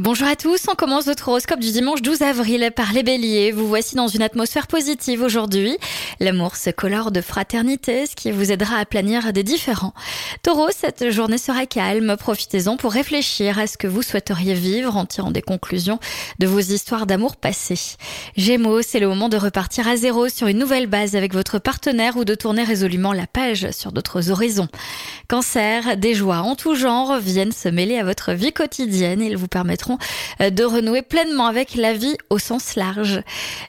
Bonjour à tous, on commence votre horoscope du dimanche 12 avril par les béliers. Vous voici dans une atmosphère positive aujourd'hui. L'amour se colore de fraternité, ce qui vous aidera à planir des différends. Taureau, cette journée sera calme, profitez-en pour réfléchir à ce que vous souhaiteriez vivre en tirant des conclusions de vos histoires d'amour passées. Gémeaux, c'est le moment de repartir à zéro sur une nouvelle base avec votre partenaire ou de tourner résolument la page sur d'autres horizons. Cancer, des joies en tout genre viennent se mêler à votre vie quotidienne, ils vous permettront euh, de renouer pleinement avec la vie au sens large.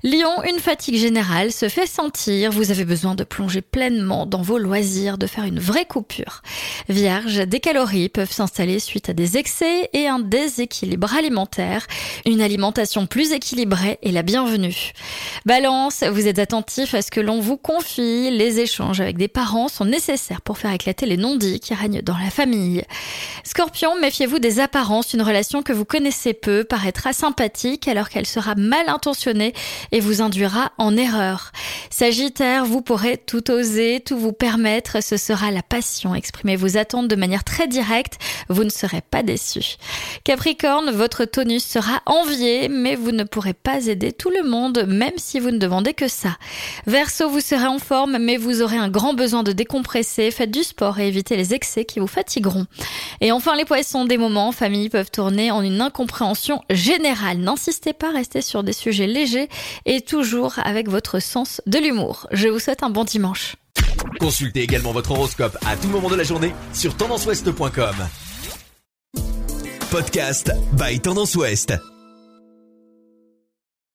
Lyon, une fatigue générale se fait sentir. Vous avez besoin de plonger pleinement dans vos loisirs, de faire une vraie coupure. Vierge, des calories peuvent s'installer suite à des excès et un déséquilibre alimentaire. Une alimentation plus équilibrée est la bienvenue. Balance, vous êtes attentif à ce que l'on vous confie. Les échanges avec des parents sont nécessaires pour faire éclater les non-dits qui règnent dans la famille. Scorpion, méfiez-vous des apparences. Une relation que vous connaissez connaissez peu paraîtra sympathique alors qu'elle sera mal intentionnée et vous induira en erreur. Sagittaire, vous pourrez tout oser, tout vous permettre, ce sera la passion. Exprimez vos attentes de manière très directe, vous ne serez pas déçu. Capricorne, votre tonus sera envié, mais vous ne pourrez pas aider tout le monde, même si vous ne demandez que ça. Verseau, vous serez en forme, mais vous aurez un grand besoin de décompresser, faites du sport et évitez les excès qui vous fatigueront. Et enfin, les poissons, des moments en famille peuvent tourner en une compréhension générale. N'insistez pas, restez sur des sujets légers et toujours avec votre sens de l'humour. Je vous souhaite un bon dimanche. Consultez également votre horoscope à tout moment de la journée sur tendanceouest.com. Podcast by Tendance Ouest.